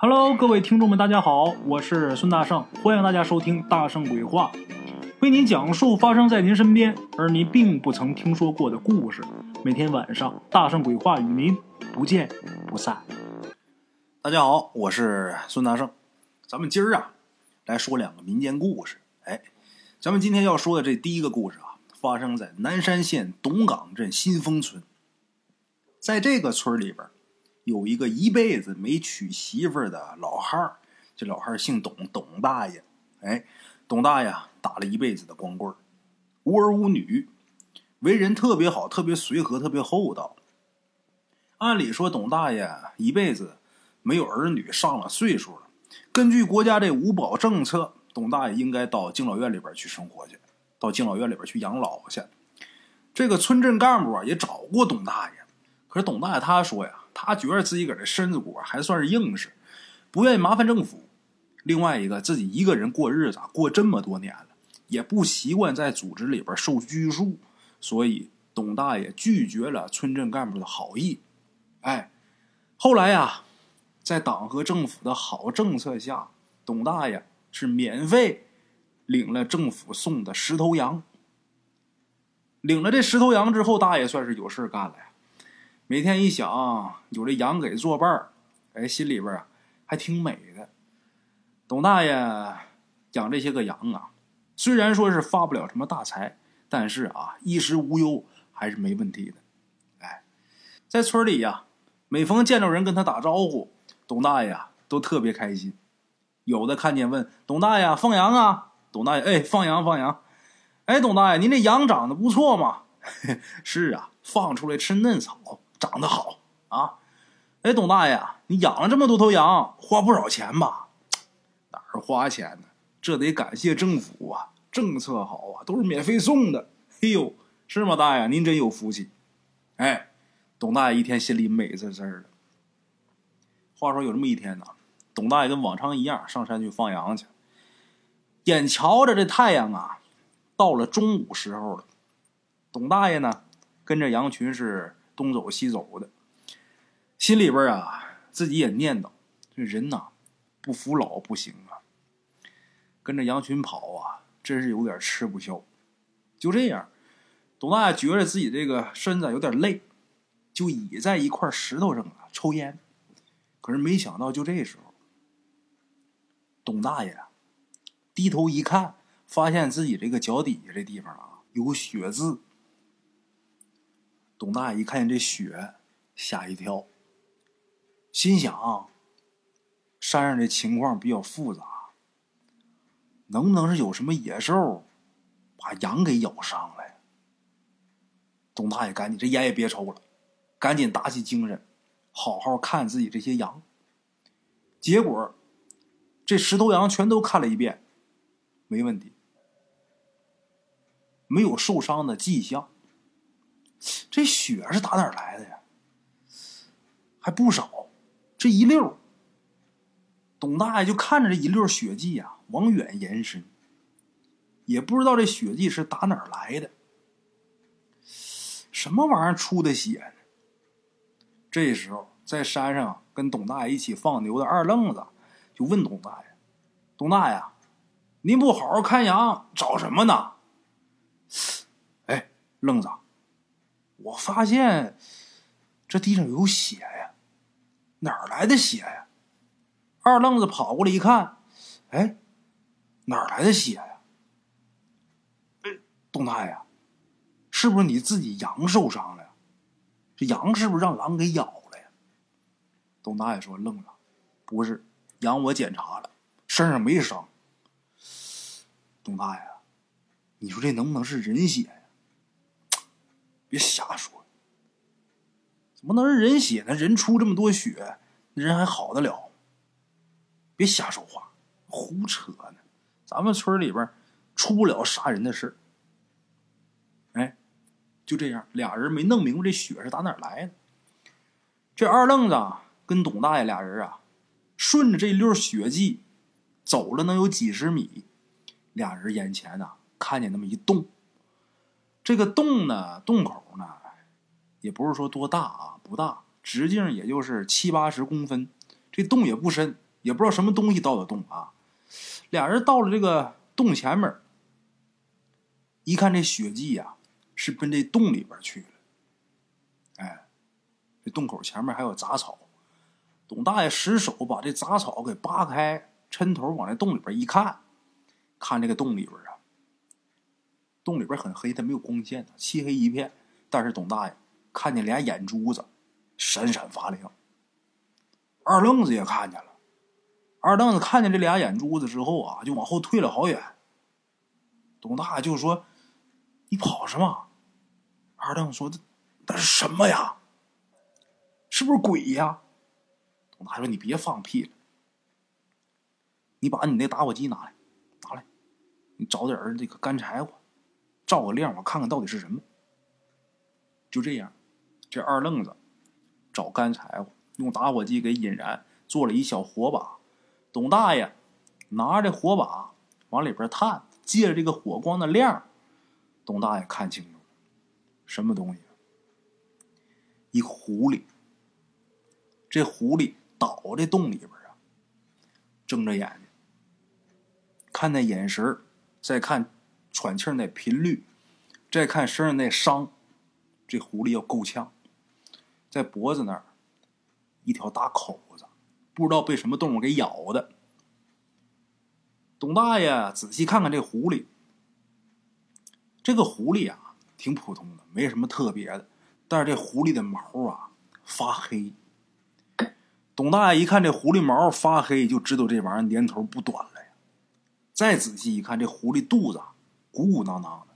Hello，各位听众们，大家好，我是孙大圣，欢迎大家收听《大圣鬼话》，为您讲述发生在您身边而您并不曾听说过的故事。每天晚上，《大圣鬼话》与您不见不散。大家好，我是孙大圣，咱们今儿啊来说两个民间故事。哎，咱们今天要说的这第一个故事啊，发生在南山县董岗镇新丰村，在这个村里边。有一个一辈子没娶媳妇的老汉儿，这老汉儿姓董，董大爷。哎，董大爷打了一辈子的光棍无儿无女，为人特别好，特别随和，特别厚道。按理说，董大爷一辈子没有儿女，上了岁数了。根据国家这五保政策，董大爷应该到敬老院里边去生活去，到敬老院里边去养老去。这个村镇干部啊也找过董大爷，可是董大爷他说呀。他觉得自己个这身子骨还算是硬实，不愿意麻烦政府。另外一个，自己一个人过日子过这么多年了，也不习惯在组织里边受拘束，所以董大爷拒绝了村镇干部的好意。哎，后来呀，在党和政府的好政策下，董大爷是免费领了政府送的十头羊。领了这十头羊之后，大爷算是有事干了。每天一想有这羊给作伴儿，哎，心里边啊还挺美的。董大爷养这些个羊啊，虽然说是发不了什么大财，但是啊衣食无忧还是没问题的。哎，在村里呀，每逢见着人跟他打招呼，董大爷啊都特别开心。有的看见问董大爷放羊啊，董大爷哎放羊放羊。哎，董大爷您这羊长得不错嘛？是啊，放出来吃嫩草。长得好啊！哎，董大爷，你养了这么多头羊，花不少钱吧？哪儿花钱呢？这得感谢政府啊，政策好啊，都是免费送的。哎呦，是吗，大爷？您真有福气。哎，董大爷一天心里美滋滋的。话说有这么一天呢，董大爷跟往常一样上山去放羊去。眼瞧着这太阳啊，到了中午时候了，董大爷呢，跟着羊群是。东走西走的，心里边啊，自己也念叨：这人呐，不服老不行啊。跟着羊群跑啊，真是有点吃不消。就这样，董大爷觉得自己这个身子有点累，就倚在一块石头上啊抽烟。可是没想到，就这时候，董大爷低头一看，发现自己这个脚底下这地方啊有血渍。董大爷一看见这雪，吓一跳，心想：山上这情况比较复杂，能不能是有什么野兽把羊给咬伤了？董大爷赶紧，这烟也别抽了，赶紧打起精神，好好看自己这些羊。结果，这十头羊全都看了一遍，没问题，没有受伤的迹象。这血是打哪儿来的呀？还不少，这一溜董大爷就看着这一溜血迹啊，往远延伸，也不知道这血迹是打哪儿来的，什么玩意儿出的血呢？这时候，在山上跟董大爷一起放牛的二愣子就问董大爷：“董大爷，您不好好看羊，找什么呢？”哎，愣子。我发现这地上有血呀，哪儿来的血呀？二愣子跑过来一看，哎，哪儿来的血呀？哎，东大爷，是不是你自己羊受伤了呀？这羊是不是让狼给咬了呀？董大爷说：“愣了，不是，羊我检查了，身上没伤。”董大爷，你说这能不能是人血？别瞎说，怎么能是人血呢？人出这么多血，人还好得了？别瞎说话，胡扯呢！咱们村里边出不了杀人的事哎，就这样，俩人没弄明白这血是打哪来的。这二愣子跟董大爷俩人啊，顺着这溜血迹走了能有几十米，俩人眼前呐看见那么一洞。这个洞呢，洞口呢，也不是说多大啊，不大，直径也就是七八十公分。这洞也不深，也不知道什么东西到的洞啊。俩人到了这个洞前面，一看这血迹呀，是奔这洞里边去了。哎，这洞口前面还有杂草，董大爷失手把这杂草给扒开，抻头往这洞里边一看，看这个洞里边，洞里边很黑，它没有光线，漆黑一片。但是董大爷看见俩眼珠子闪闪发亮，二愣子也看见了。二愣子看见这俩眼珠子之后啊，就往后退了好远。董大爷就说：“你跑什么？”二愣子说：“那是什么呀？是不是鬼呀？”董大爷说：“你别放屁了，你把你那打火机拿来，拿来，你找点这个干柴火，照个亮，我看看到底是什么。”就这样，这二愣子找干柴火，用打火机给引燃，做了一小火把。董大爷拿着火把往里边探，借着这个火光的亮，董大爷看清楚了，什么东西？一狐狸。这狐狸倒在洞里边啊，睁着眼睛，看那眼神再看喘气那频率，再看身上那伤，这狐狸要够呛，在脖子那儿一条大口子。不知道被什么动物给咬的。董大爷仔细看看这狐狸，这个狐狸啊，挺普通的，没什么特别的。但是这狐狸的毛啊发黑。董大爷一看这狐狸毛发黑，就知道这玩意儿年头不短了呀。再仔细一看，这狐狸肚子鼓鼓囊囊的，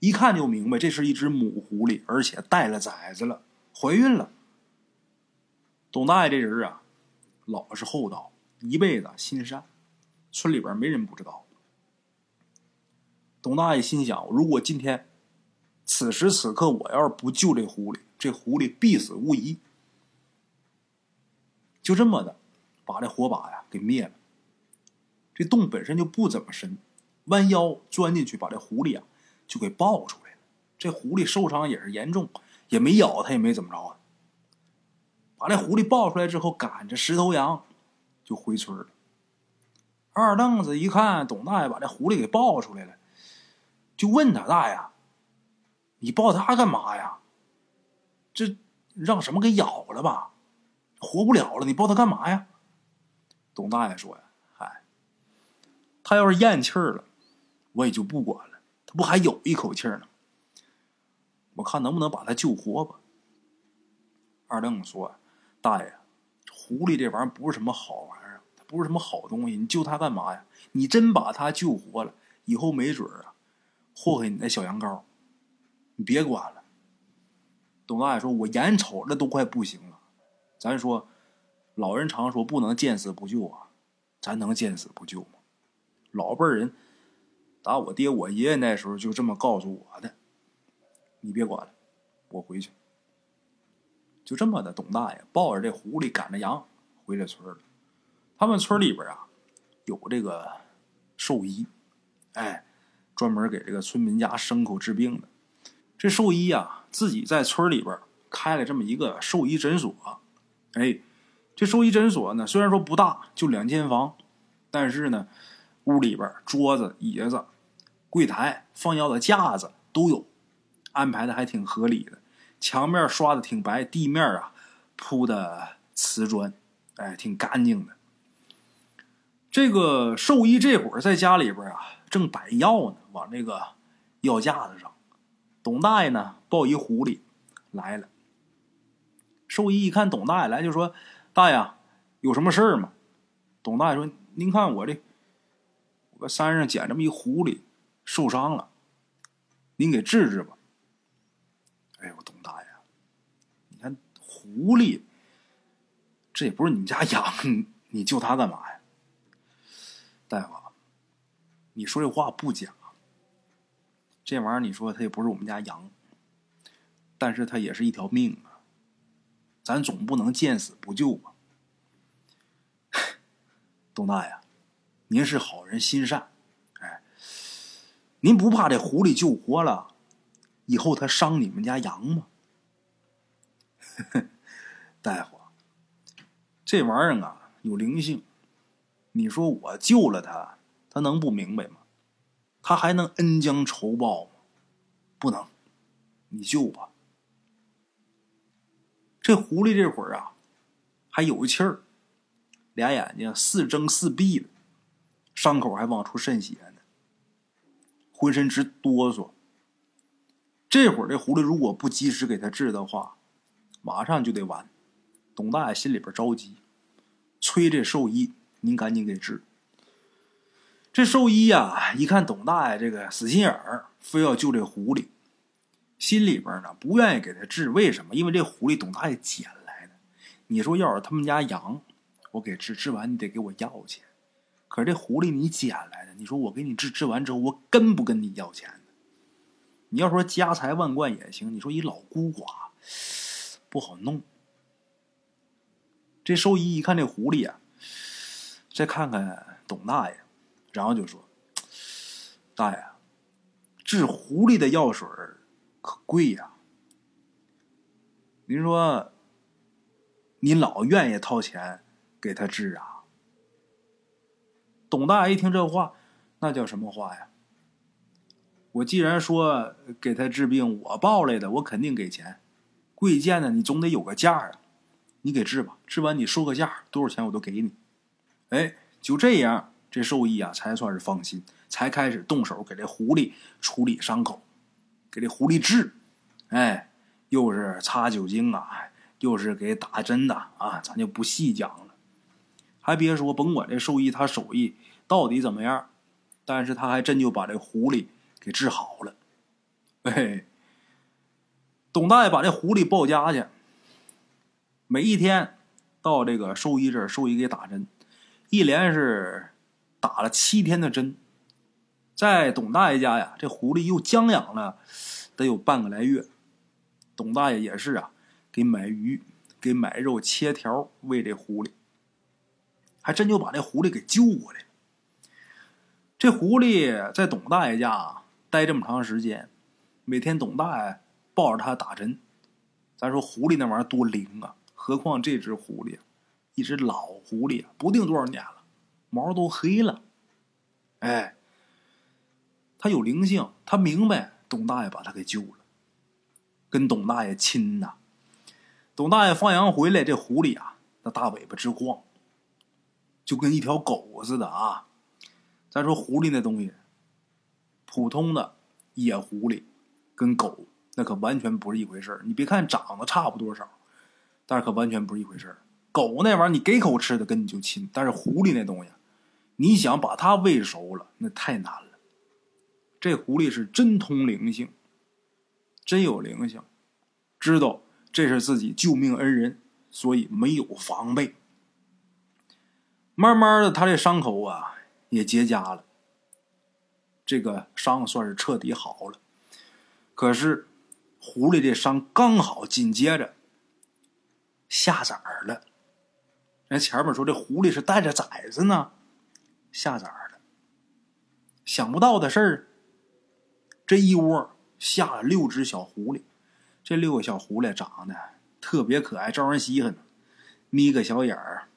一看就明白，这是一只母狐狸，而且带了崽子了，怀孕了。董大爷这人啊，老实厚道，一辈子心善，村里边没人不知道。董大爷心想：如果今天此时此刻我要是不救这狐狸，这狐狸必死无疑。就这么的，把这火把呀给灭了。这洞本身就不怎么深，弯腰钻进去，把这狐狸啊就给抱出来了。这狐狸受伤也是严重，也没咬他，也没怎么着啊。把这狐狸抱出来之后，赶着石头羊就回村了。二愣子一看董大爷把这狐狸给抱出来了，就问他：“大爷，你抱它干嘛呀？这让什么给咬了吧？活不了了，你抱它干嘛呀？”董大爷说：“呀，嗨，他要是咽气儿了，我也就不管了。他不还有一口气呢？我看能不能把他救活吧。”二愣子说。大爷，狐狸这玩意儿不是什么好玩意儿，它不是什么好东西，你救它干嘛呀？你真把它救活了，以后没准儿啊，祸害你那小羊羔。你别管了。董大爷说：“我眼瞅着都快不行了。”咱说，老人常说不能见死不救啊，咱能见死不救吗？老辈人打我爹我爷爷那时候就这么告诉我的。你别管了，我回去。就这么的，董大爷抱着这狐狸赶着羊回了村了。他们村里边啊，有这个兽医，哎，专门给这个村民家牲口治病的。这兽医啊，自己在村里边开了这么一个兽医诊所。哎，这兽医诊所呢，虽然说不大，就两间房，但是呢，屋里边桌子、椅子、柜台、放药的架子都有，安排的还挺合理的。墙面刷的挺白，地面啊铺的瓷砖，哎，挺干净的。这个兽医这会儿在家里边啊，正摆药呢，往这个药架子上。董大爷呢抱一狐狸来了。兽医一看董大爷来，就说：“大爷，有什么事儿吗？”董大爷说：“您看我这，我山上捡这么一狐狸，受伤了，您给治治吧。”哎呦，董大爷，你看狐狸，这也不是你们家养，你救它干嘛呀？大夫，你说这话不假，这玩意儿你说它也不是我们家羊，但是它也是一条命啊，咱总不能见死不救吧？董大爷，您是好人心善，您不怕这狐狸救活了？以后他伤你们家羊吗？大夫，这玩意儿啊，有灵性。你说我救了他，他能不明白吗？他还能恩将仇报吗？不能。你救吧。这狐狸这会儿啊，还有气儿，俩眼睛似睁似闭的，伤口还往出渗血，浑身直哆嗦。这会儿这狐狸如果不及时给他治的话，马上就得完。董大爷心里边着急，催这兽医：“您赶紧给治。”这兽医呀，一看董大爷这个死心眼儿，非要救这狐狸，心里边呢不愿意给他治。为什么？因为这狐狸董大爷捡来的。你说要是他们家羊，我给治，治完你得给我要钱。可是这狐狸你捡来的，你说我给你治，治完之后我跟不跟你要钱呢？你要说家财万贯也行，你说一老孤寡不好弄。这兽医一看这狐狸啊，再看看董大爷，然后就说：“大爷，治狐狸的药水可贵呀。您说，您老愿意掏钱给他治啊？”董大爷一听这话，那叫什么话呀？我既然说给他治病，我报来的，我肯定给钱。贵贱呢，你总得有个价啊。你给治吧，治完你说个价，多少钱我都给你。哎，就这样，这兽医啊才算是放心，才开始动手给这狐狸处理伤口，给这狐狸治。哎，又是擦酒精啊，又是给打针的啊，咱就不细讲了。还别说，甭管这兽医他手艺到底怎么样，但是他还真就把这狐狸给治好了。哎，董大爷把这狐狸抱家去。每一天到这个兽医这儿，兽医给打针，一连是打了七天的针。在董大爷家呀，这狐狸又将养了得有半个来月。董大爷也是啊，给买鱼，给买肉，切条喂这狐狸，还真就把这狐狸给救过来了。这狐狸在董大爷家待这么长时间，每天董大爷抱着它打针。咱说狐狸那玩意儿多灵啊！何况这只狐狸，一只老狐狸，不定多少年了，毛都黑了。哎，他有灵性，他明白董大爷把他给救了，跟董大爷亲呐。董大爷放羊回来，这狐狸啊，那大尾巴直晃，就跟一条狗似的啊。再说狐狸那东西，普通的野狐狸跟狗那可完全不是一回事你别看长得差不多少。但是可完全不是一回事狗那玩意儿，你给口吃的跟你就亲；但是狐狸那东西，你想把它喂熟了，那太难了。这狐狸是真通灵性，真有灵性，知道这是自己救命恩人，所以没有防备。慢慢的，他这伤口啊也结痂了，这个伤算是彻底好了。可是狐狸这伤刚好紧接着。下崽儿了，人前面说这狐狸是带着崽子呢，下崽儿了。想不到的事儿，这一窝下了六只小狐狸，这六个小狐狸长得特别可爱，招人稀罕呢。眯个小眼儿，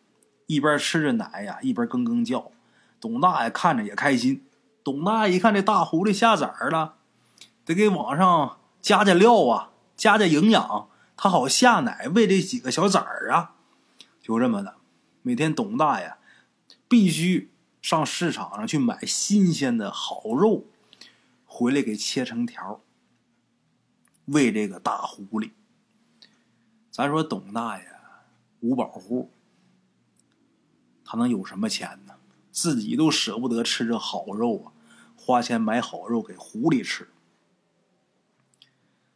一边吃着奶呀，一边哽哽叫。董大爷看着也开心。董大爷一看这大狐狸下崽了，得给往上加加料啊，加加营养。他好下奶喂这几个小崽儿啊，就这么的。每天董大爷必须上市场上去买新鲜的好肉，回来给切成条喂这个大狐狸。咱说董大爷五保户，他能有什么钱呢？自己都舍不得吃这好肉啊，花钱买好肉给狐狸吃。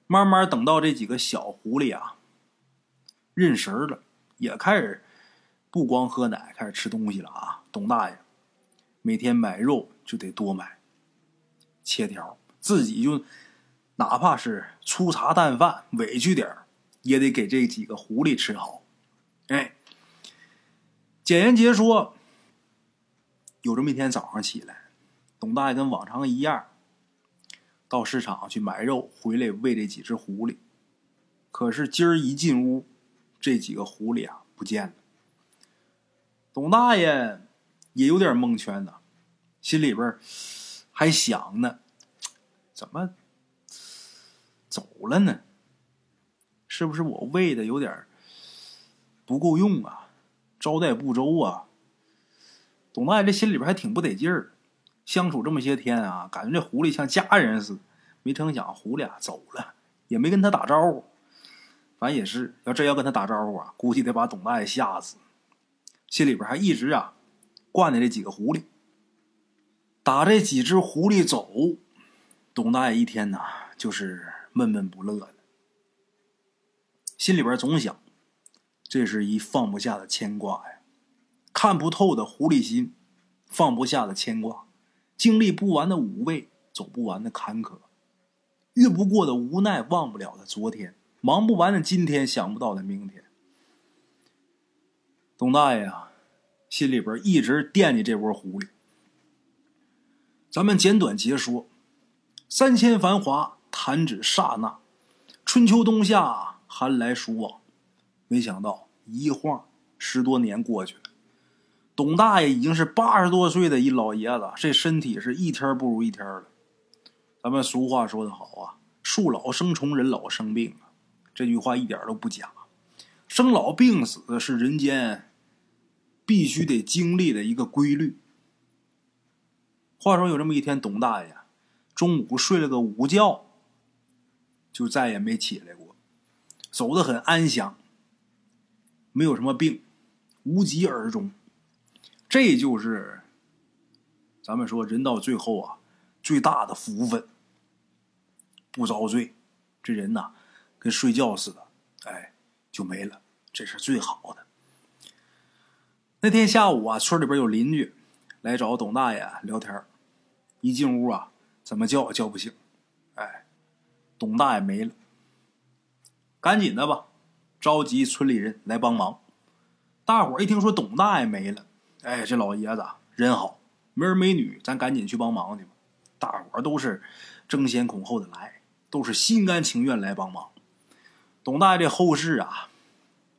慢慢等到这几个小狐狸啊认食了，也开始不光喝奶，开始吃东西了啊！董大爷每天买肉就得多买，切条，自己就哪怕是粗茶淡饭，委屈点也得给这几个狐狸吃好。哎，简言杰说，有这么一天早上起来，董大爷跟往常一样。到市场去买肉，回来喂这几只狐狸。可是今儿一进屋，这几个狐狸啊不见了。董大爷也有点蒙圈呐，心里边还想呢，怎么走了呢？是不是我喂的有点不够用啊？招待不周啊？董大爷这心里边还挺不得劲儿，相处这么些天啊，感觉这狐狸像家人似的。没成想狐狸啊走了，也没跟他打招呼。反正也是，要真要跟他打招呼啊，估计得把董大爷吓死。心里边还一直啊惯着这几个狐狸。打这几只狐狸走，董大爷一天呐就是闷闷不乐的，心里边总想，这是一放不下的牵挂呀。看不透的狐狸心，放不下的牵挂，经历不完的五味，走不完的坎坷，越不过的无奈，忘不了的昨天，忙不完的今天，想不到的明天。董大爷啊，心里边一直惦记这窝狐狸。咱们简短截说：三千繁华，弹指刹那；春秋冬夏，寒来暑往。没想到一晃十多年过去了。董大爷已经是八十多岁的一老爷子，这身体是一天不如一天了。咱们俗话说得好啊，“树老生虫，人老生病”啊，这句话一点都不假。生老病死是人间必须得经历的一个规律。话说有这么一天，董大爷中午睡了个午觉，就再也没起来过，走得很安详，没有什么病，无疾而终。这就是咱们说人到最后啊，最大的福分，不遭罪，这人呐跟睡觉似的，哎，就没了，这是最好的。那天下午啊，村里边有邻居来找董大爷聊天一进屋啊，怎么叫也叫不醒，哎，董大爷没了，赶紧的吧，召集村里人来帮忙。大伙一听说董大爷没了。哎，这老爷子人好，没儿没女，咱赶紧去帮忙去吧。大伙都是争先恐后的来，都是心甘情愿来帮忙。董大爷这后事啊，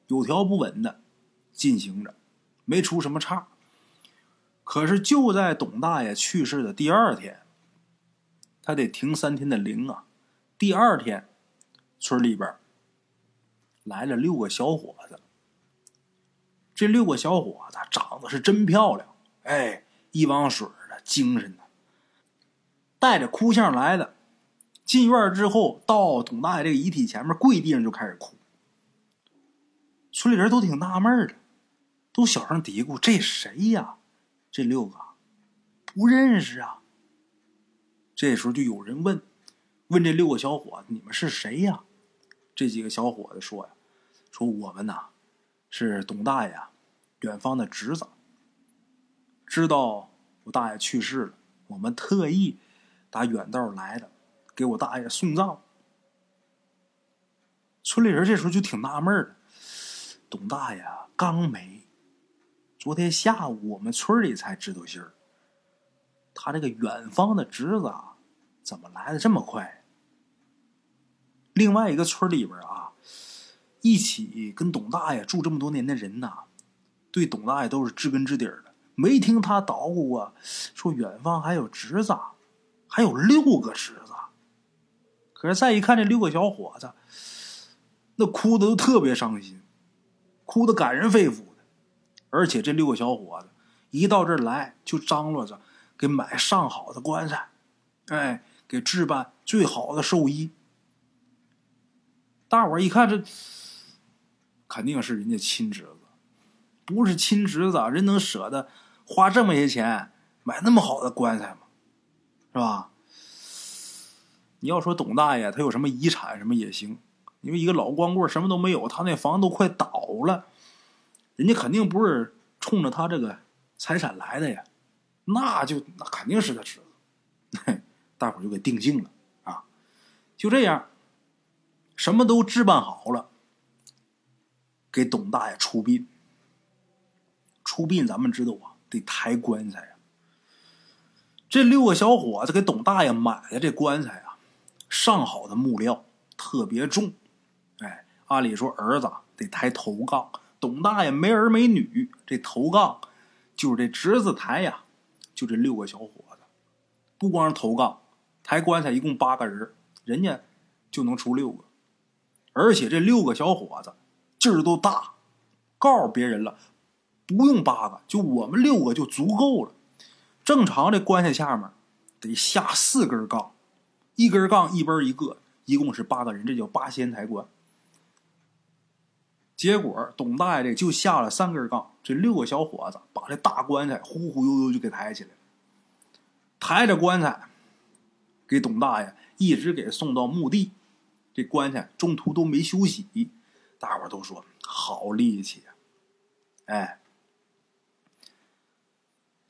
有条不紊的进行着，没出什么岔。可是就在董大爷去世的第二天，他得停三天的灵啊。第二天，村里边来了六个小伙子。这六个小伙子长得是真漂亮，哎，一汪水的，精神的，带着哭相来的。进院之后，到董大爷这个遗体前面跪地上就开始哭。村里人都挺纳闷的，都小声嘀咕：“这谁呀？”这六个不认识啊。这时候就有人问：“问这六个小伙子，你们是谁呀？”这几个小伙子说：“呀，说我们呐，是董大爷。”远方的侄子知道我大爷去世了，我们特意打远道来的，给我大爷送葬。村里人这时候就挺纳闷的，董大爷刚没，昨天下午我们村里才知道信儿。他这个远方的侄子啊怎么来的这么快？另外一个村里边啊，一起跟董大爷住这么多年的人呐。对董大爷都是知根知底的，没听他捣鼓过，说远方还有侄子，还有六个侄子。可是再一看这六个小伙子，那哭的都特别伤心，哭的感人肺腑的。而且这六个小伙子一到这儿来，就张罗着给买上好的棺材，哎，给置办最好的寿衣。大伙儿一看，这肯定是人家亲侄子。不是亲侄子，人能舍得花这么些钱买那么好的棺材吗？是吧？你要说董大爷他有什么遗产什么也行，因为一个老光棍什么都没有，他那房都快倒了，人家肯定不是冲着他这个财产来的呀，那就那肯定是他侄子，大伙就给定性了啊！就这样，什么都置办好了，给董大爷出殡。出殡，咱们知道啊，得抬棺材啊。这六个小伙子给董大爷买的这棺材啊，上好的木料，特别重。哎，按理说儿子得抬头杠，董大爷没儿没女，这头杠就是这侄子抬呀，就这六个小伙子，不光是头杠，抬棺材一共八个人，人家就能出六个，而且这六个小伙子劲儿都大，告诉别人了，不用八个，就我们六个就足够了。正常这棺材下面得下四根杠，一根杠一边一个，一共是八个人，这叫八仙抬棺。结果董大爷这就下了三根杠，这六个小伙子把这大棺材忽忽悠悠就给抬起来了，抬着棺材给董大爷一直给送到墓地，这棺材中途都没休息，大伙都说好力气啊！哎，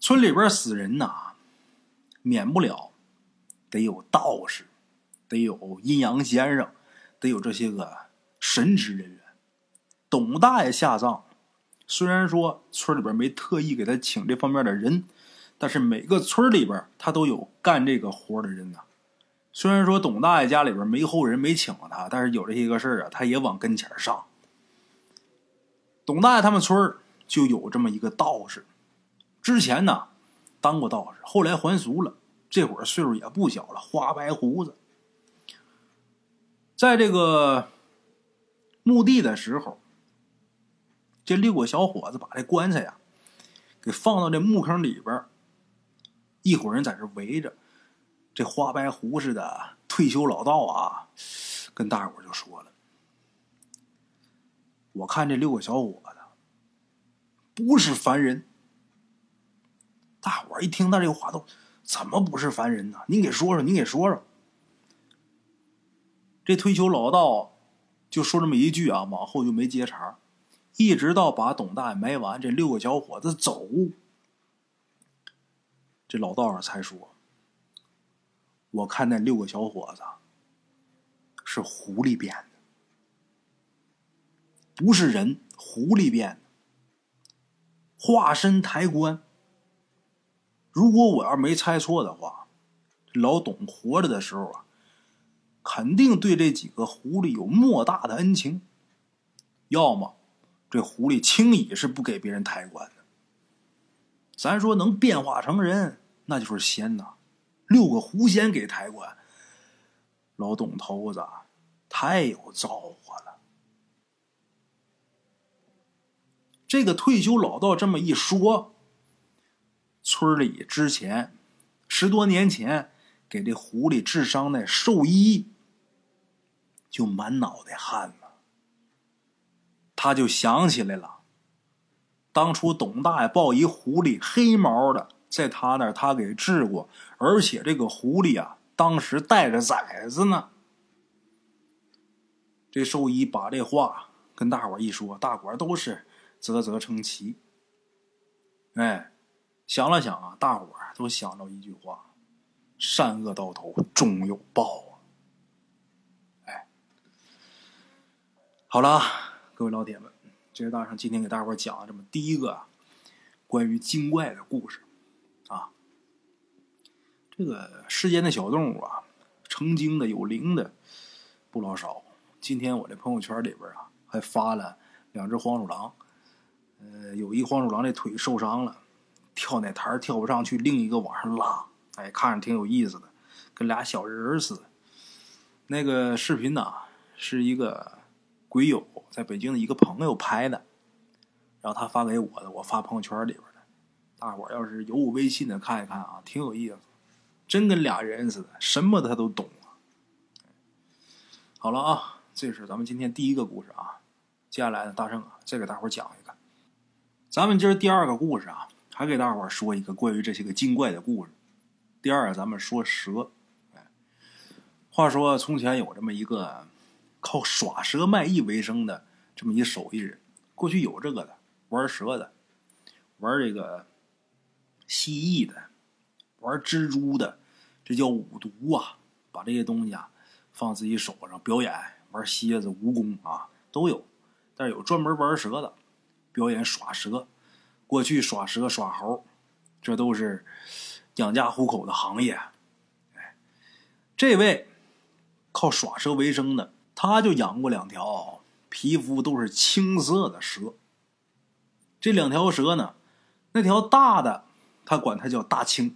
村里边死人呐，免不了得有道士，得有阴阳先生，得有这些个神职人员。董大爷下葬，虽然说村里边没特意给他请这方面的人，但是每个村里边他都有干这个活的人呐。虽然说董大爷家里边没后人没请他，但是有这些个事儿啊，他也往跟前上。董大爷他们村就有这么一个道士，之前呢当过道士，后来还俗了，这会儿岁数也不小了，花白胡子，在这个墓地的时候。这六个小伙子把这棺材呀，给放到这墓坑里边一伙人在这围着，这花白胡似的退休老道啊，跟大伙就说了：“我看这六个小伙子不是凡人。”大伙一听他这个话，都怎么不是凡人呢？您给说说，您给说说。这退休老道就说这么一句啊，往后就没接茬。一直到把董大爷埋完，这六个小伙子走，这老道士才说：“我看那六个小伙子是狐狸变的，不是人，狐狸变的，化身抬棺。如果我要没猜错的话，老董活着的时候啊，肯定对这几个狐狸有莫大的恩情，要么……”这狐狸轻易是不给别人抬棺的。咱说能变化成人，那就是仙呐。六个狐仙给抬棺，老董头子太有造化了。这个退休老道这么一说，村里之前十多年前给这狐狸治伤那兽医，就满脑袋汗了。他就想起来了，当初董大爷抱一狐狸黑毛的，在他那儿他给治过，而且这个狐狸啊，当时带着崽子呢。这兽医把这话跟大伙一说，大伙都是啧啧称奇。哎，想了想啊，大伙都想到一句话：善恶到头终有报啊！哎，好了。各位老铁们，这是大圣今天给大伙讲的这么第一个关于精怪的故事啊。这个世间的小动物啊，成精的有灵的不老少。今天我这朋友圈里边啊，还发了两只黄鼠狼。呃，有一黄鼠狼这腿受伤了，跳那台跳不上去，另一个往上拉，哎，看着挺有意思的，跟俩小人儿似的。那个视频呢，是一个鬼友。在北京的一个朋友拍的，然后他发给我的，我发朋友圈里边的。大伙要是有我微信的，看一看啊，挺有意思，真跟俩人似的，什么他都懂。好了啊，这是咱们今天第一个故事啊。接下来呢，大圣啊，再给大伙讲一个。咱们今儿第二个故事啊，还给大伙说一个关于这些个精怪的故事。第二，咱们说蛇。哎，话说从前有这么一个。靠耍蛇卖艺为生的这么一手艺人，过去有这个的，玩蛇的，玩这个蜥蜴的，玩蜘蛛的，这叫五毒啊！把这些东西啊放自己手上表演，玩蝎子、蜈蚣啊都有。但是有专门玩蛇的，表演耍蛇。过去耍蛇耍猴，这都是养家糊口的行业。哎，这位靠耍蛇为生的。他就养过两条皮肤都是青色的蛇，这两条蛇呢，那条大的他管它叫大青，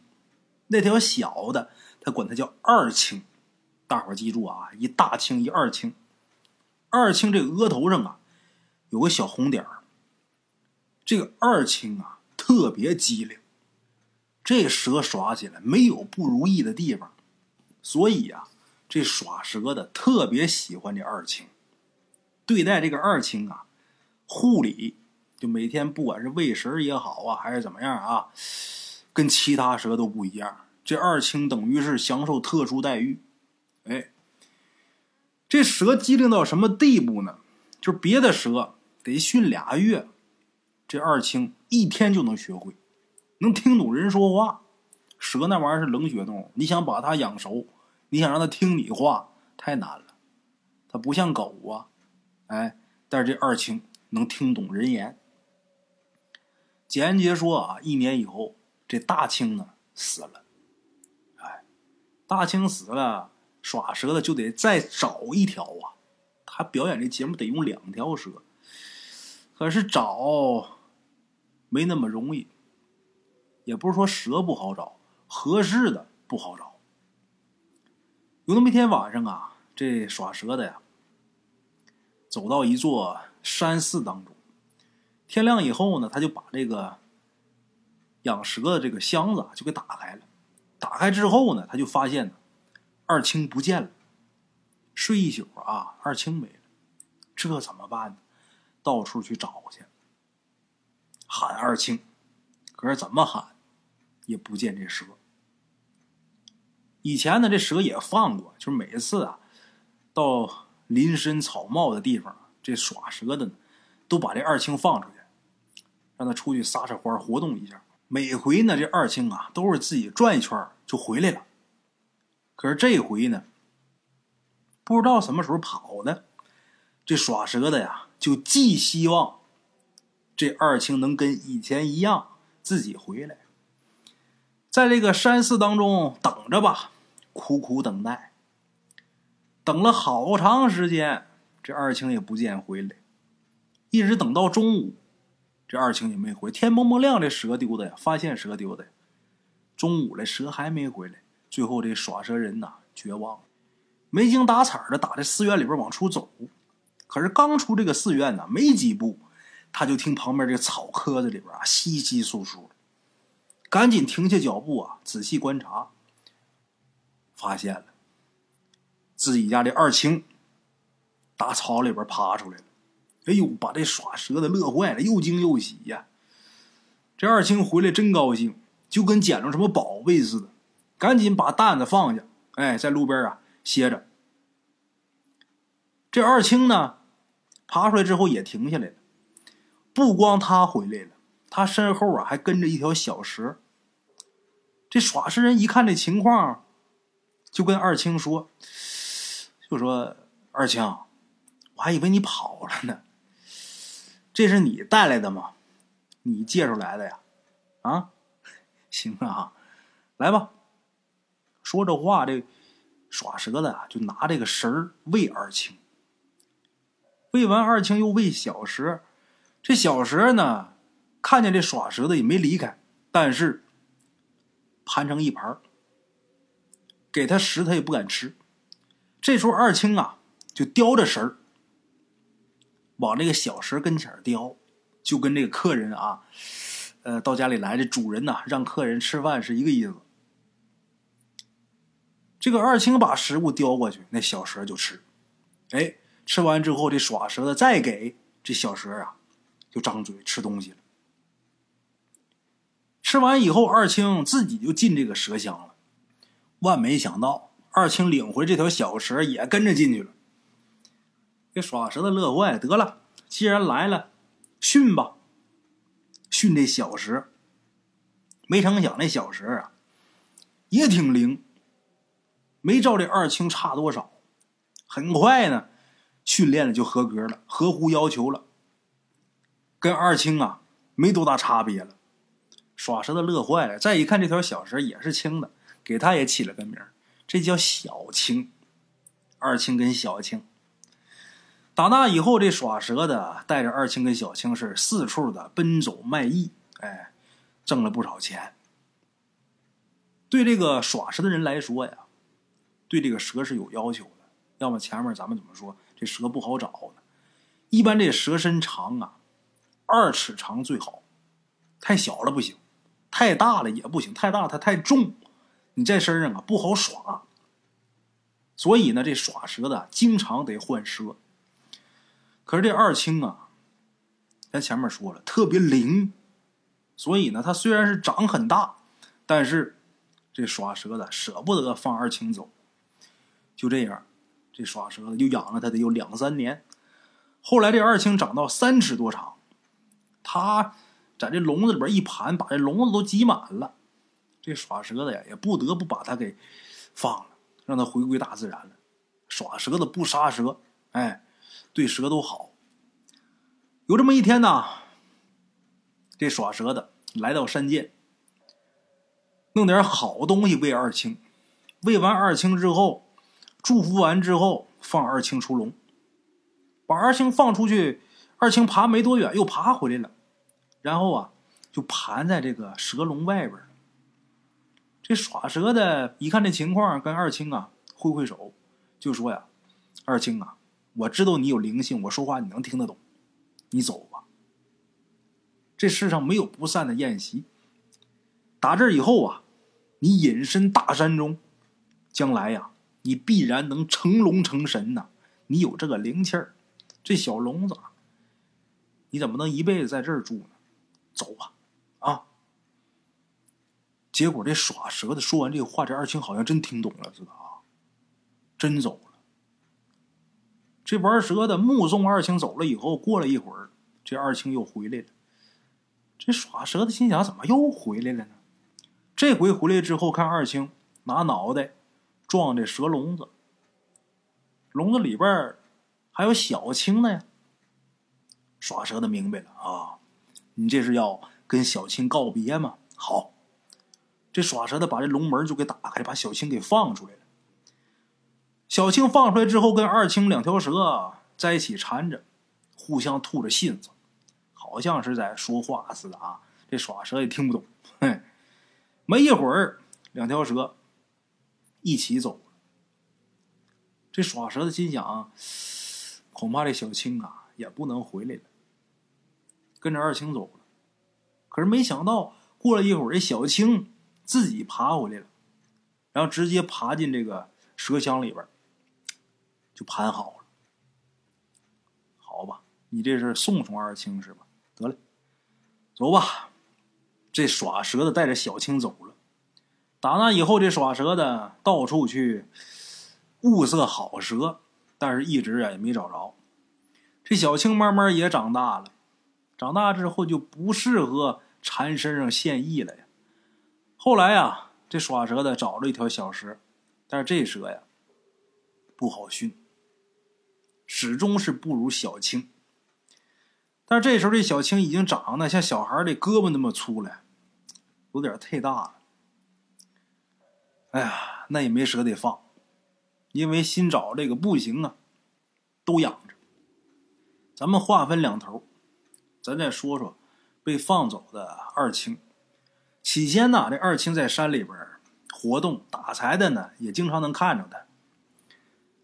那条小的他管它叫二青。大伙记住啊，一大青一二青。二青这个额头上啊有个小红点儿。这个二青啊特别机灵，这蛇耍起来没有不如意的地方，所以啊，这耍蛇的特别喜欢这二青，对待这个二青啊，护理就每天不管是喂食也好啊，还是怎么样啊，跟其他蛇都不一样。这二青等于是享受特殊待遇。哎，这蛇机灵到什么地步呢？就是别的蛇得训俩月，这二青一天就能学会，能听懂人说话。蛇那玩意儿是冷血动物，你想把它养熟，你想让它听你话，太难了。它不像狗啊，哎，但是这二青能听懂人言。简言杰说啊，一年以后，这大青呢死了。哎，大青死了。耍蛇的就得再找一条啊！他表演这节目得用两条蛇，可是找没那么容易。也不是说蛇不好找，合适的不好找。有那么一天晚上啊，这耍蛇的呀，走到一座山寺当中。天亮以后呢，他就把这个养蛇的这个箱子就给打开了。打开之后呢，他就发现呢。二青不见了，睡一宿啊，二青没了，这怎么办呢？到处去找去，喊二青，可是怎么喊也不见这蛇。以前呢，这蛇也放过，就是每次啊，到林深草茂的地方，这耍蛇的呢，都把这二青放出去，让他出去撒撒欢活动一下。每回呢，这二青啊，都是自己转一圈就回来了。可是这回呢，不知道什么时候跑的，这耍蛇的呀，就寄希望这二青能跟以前一样自己回来，在这个山寺当中等着吧，苦苦等待，等了好长时间，这二青也不见回来，一直等到中午，这二青也没回。天蒙蒙亮，这蛇丢的呀，发现蛇丢的，中午了，蛇还没回来。最后，这耍蛇人呐绝望了，没精打采的打在寺院里边往出走。可是刚出这个寺院呢，没几步，他就听旁边这草棵子里边啊稀稀疏疏，赶紧停下脚步啊，仔细观察，发现了自己家这二青打草里边爬出来了。哎呦，把这耍蛇的乐坏了，又惊又喜呀！这二青回来真高兴，就跟捡着什么宝贝似的。赶紧把担子放下，哎，在路边啊歇着。这二青呢，爬出来之后也停下来了。不光他回来了，他身后啊还跟着一条小蛇。这耍蛇人一看这情况，就跟二青说：“就说二青，我还以为你跑了呢。这是你带来的吗？你借出来的呀？啊，行啊，来吧。”说这话，这耍蛇的啊，就拿这个食儿喂二青。喂完二青，又喂小蛇。这小蛇呢，看见这耍蛇的也没离开，但是盘成一盘给他食他也不敢吃。这时候二青啊，就叼着食往这个小蛇跟前叼，就跟这个客人啊，呃，到家里来的主人呐，让客人吃饭是一个意思。这个二青把食物叼过去，那小蛇就吃。哎，吃完之后，这耍蛇的再给这小蛇啊，就张嘴吃东西了。吃完以后，二青自己就进这个蛇箱了。万没想到，二青领回这条小蛇也跟着进去了。这耍蛇的乐坏，得了，既然来了，训吧，训这小蛇。没成想，那小蛇啊，也挺灵。没照这二青差多少，很快呢，训练了就合格了，合乎要求了，跟二青啊没多大差别了。耍蛇的乐坏了，再一看这条小蛇也是青的，给他也起了个名这叫小青。二青跟小青，打那以后，这耍蛇的带着二青跟小青是四处的奔走卖艺，哎，挣了不少钱。对这个耍蛇的人来说呀，对这个蛇是有要求的。要么前面咱们怎么说，这蛇不好找呢？一般这蛇身长啊，二尺长最好，太小了不行，太大了也不行，太大它太重，你在身上啊不好耍。所以呢，这耍蛇的经常得换蛇。可是这二青啊，咱前面说了，特别灵，所以呢，它虽然是长很大，但是这耍蛇的舍不得放二青走。就这样，这耍蛇的就养了它得有两三年。后来这二青长到三尺多长，他在这笼子里边一盘，把这笼子都挤满了。这耍蛇的呀，也不得不把它给放了，让它回归大自然了。耍蛇的不杀蛇，哎。对蛇都好。有这么一天呢，这耍蛇的来到山涧，弄点好东西喂二青。喂完二青之后，祝福完之后，放二青出笼，把二青放出去。二青爬没多远，又爬回来了，然后啊，就盘在这个蛇笼外边。这耍蛇的一看这情况，跟二青啊挥挥手，就说呀：“二青啊。”我知道你有灵性，我说话你能听得懂，你走吧。这世上没有不散的宴席。打这以后啊，你隐身大山中，将来呀，你必然能成龙成神呐。你有这个灵气儿，这小笼子，你怎么能一辈子在这儿住呢？走吧，啊！结果这耍蛇的说完这个话，这二青好像真听懂了似的啊，真走了。这玩蛇的目送二青走了以后，过了一会儿，这二青又回来了。这耍蛇的心想：怎么又回来了呢？这回回来之后，看二青拿脑袋撞这蛇笼子，笼子里边还有小青呢。耍蛇的明白了啊，你这是要跟小青告别吗？好，这耍蛇的把这龙门就给打开，把小青给放出来了。小青放出来之后，跟二青两条蛇在一起缠着，互相吐着信子，好像是在说话似的啊。这耍蛇也听不懂。嘿，没一会儿，两条蛇一起走了。这耍蛇的心想，恐怕这小青啊也不能回来了，跟着二青走了。可是没想到，过了一会儿，这小青自己爬回来了，然后直接爬进这个蛇箱里边。就盘好了，好吧，你这是送送二青是吧？得嘞，走吧。这耍蛇的带着小青走了。打那以后，这耍蛇的到处去物色好蛇，但是一直啊也没找着。这小青慢慢也长大了，长大之后就不适合缠身上献艺了呀。后来呀，这耍蛇的找了一条小蛇，但是这蛇呀不好驯。始终是不如小青，但是这时候这小青已经长得像小孩的胳膊那么粗了，有点太大了。哎呀，那也没舍得放，因为新找这个不行啊，都养着。咱们划分两头，咱再说说被放走的二青。起先呢，这二青在山里边活动打柴的呢，也经常能看着他，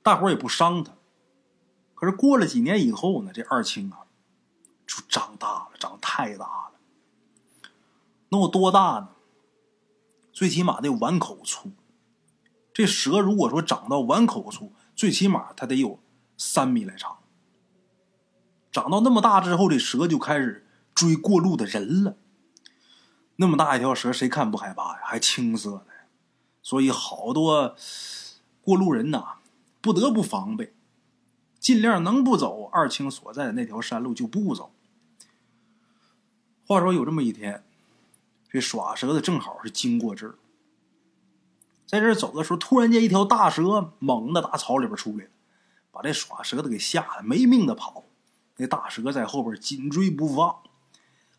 大伙也不伤他。可是过了几年以后呢，这二青啊，就长大了，长太大了。能有多大呢？最起码得碗口粗。这蛇如果说长到碗口粗，最起码它得有三米来长。长到那么大之后，这蛇就开始追过路的人了。那么大一条蛇，谁看不害怕呀？还青色的，所以好多过路人呐，不得不防备。尽量能不走二青所在的那条山路就不走。话说有这么一天，这耍蛇的正好是经过这儿，在这儿走的时候，突然间一条大蛇猛的打草里边出来了，把这耍蛇的给吓得没命的跑。那大蛇在后边紧追不放。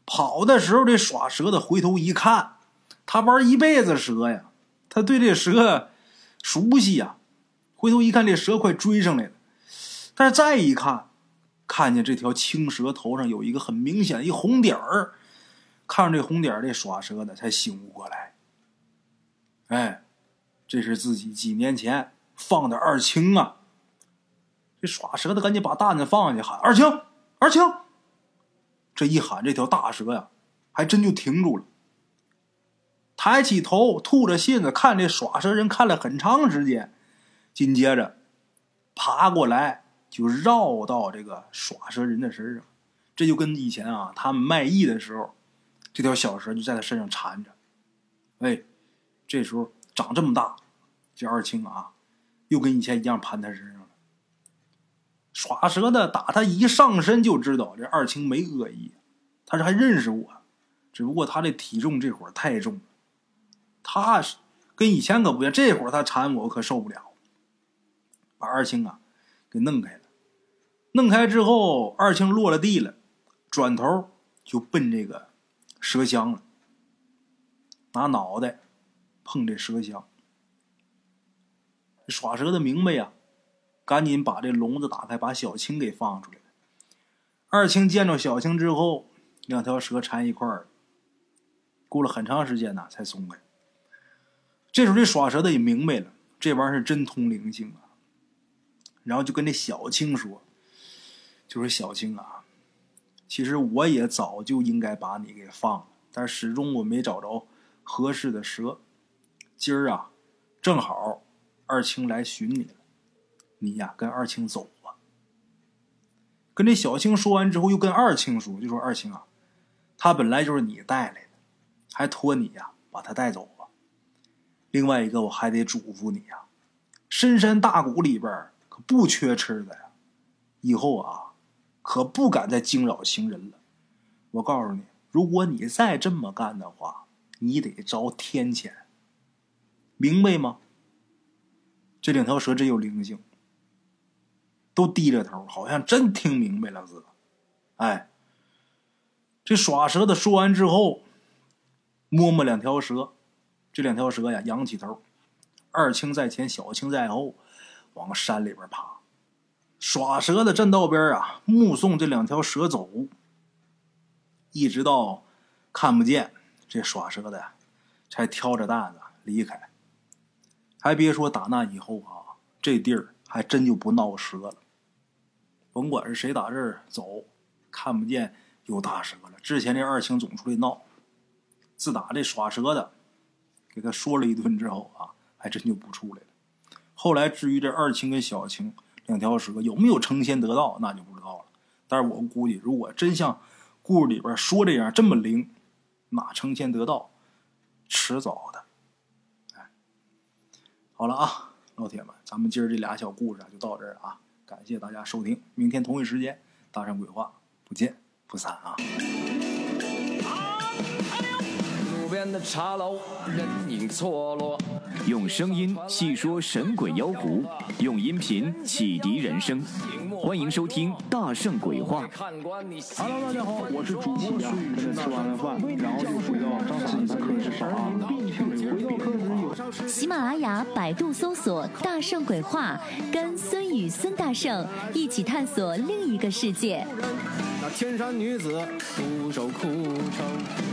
跑的时候，这耍蛇的回头一看，他玩一辈子蛇呀，他对这蛇熟悉呀。回头一看，这蛇快追上来了。但是再一看，看见这条青蛇头上有一个很明显的一红点儿，看着这红点儿，这耍蛇的才醒悟过来。哎，这是自己几年前放的二青啊！这耍蛇的赶紧把担子放下去，喊二青，二青。这一喊，这条大蛇呀，还真就停住了，抬起头，吐着信子看这耍蛇人，看了很长时间，紧接着爬过来，就绕到这个耍蛇人的身上。这就跟以前啊，他们卖艺的时候，这条小蛇就在他身上缠着。哎，这时候长这么大，这二青啊，又跟以前一样盘他身上。耍蛇的打他一上身就知道这二青没恶意，他这还认识我，只不过他这体重这会儿太重，他是跟以前可不一样，这会儿他缠我可受不了，把二青啊给弄开了。弄开之后，二青落了地了，转头就奔这个蛇箱了，拿脑袋碰这蛇箱。耍蛇的明白呀，赶紧把这笼子打开，把小青给放出来了。二青见着小青之后，两条蛇缠一块儿，过了很长时间呢才松开。这时候这耍蛇的也明白了，这玩意儿是真通灵性啊，然后就跟这小青说。就是小青啊，其实我也早就应该把你给放了，但始终我没找着合适的蛇。今儿啊，正好二青来寻你了，你呀跟二青走吧。跟这小青说完之后，又跟二青说，就说二青啊，他本来就是你带来的，还托你呀把他带走吧。另外一个，我还得嘱咐你呀，深山大谷里边可不缺吃的呀，以后啊。可不敢再惊扰行人了。我告诉你，如果你再这么干的话，你得遭天谴。明白吗？这两条蛇真有灵性，都低着头，好像真听明白了似的。哎，这耍蛇的说完之后，摸摸两条蛇，这两条蛇呀，仰起头，二青在前，小青在后，往山里边爬。耍蛇的站道边啊，目送这两条蛇走，一直到看不见这耍蛇的，才挑着担子离开。还别说，打那以后啊，这地儿还真就不闹蛇了。甭管是谁打这走，看不见有大蛇了。之前这二青总出来闹，自打这耍蛇的给他说了一顿之后啊，还真就不出来了。后来至于这二青跟小青。两条蛇有没有成仙得道，那就不知道了。但是我估计，如果真像故事里边说这样这么灵，那成仙得道，迟早的。哎，好了啊，老铁们，咱们今儿这俩小故事啊就到这儿啊。感谢大家收听，明天同一时间，大山鬼话不见不散啊。的茶楼，人影错落。用声音细说神鬼妖狐，用音频启迪人生。欢迎收听《大圣鬼话》。Hello，大家好，我是主播孙宇。吃完了饭，然后就回到自己的课室上啊。喜马拉雅、百度搜索“大圣鬼话”，跟孙宇、孙大圣一起探索另一个世界。那天山女子独守空城。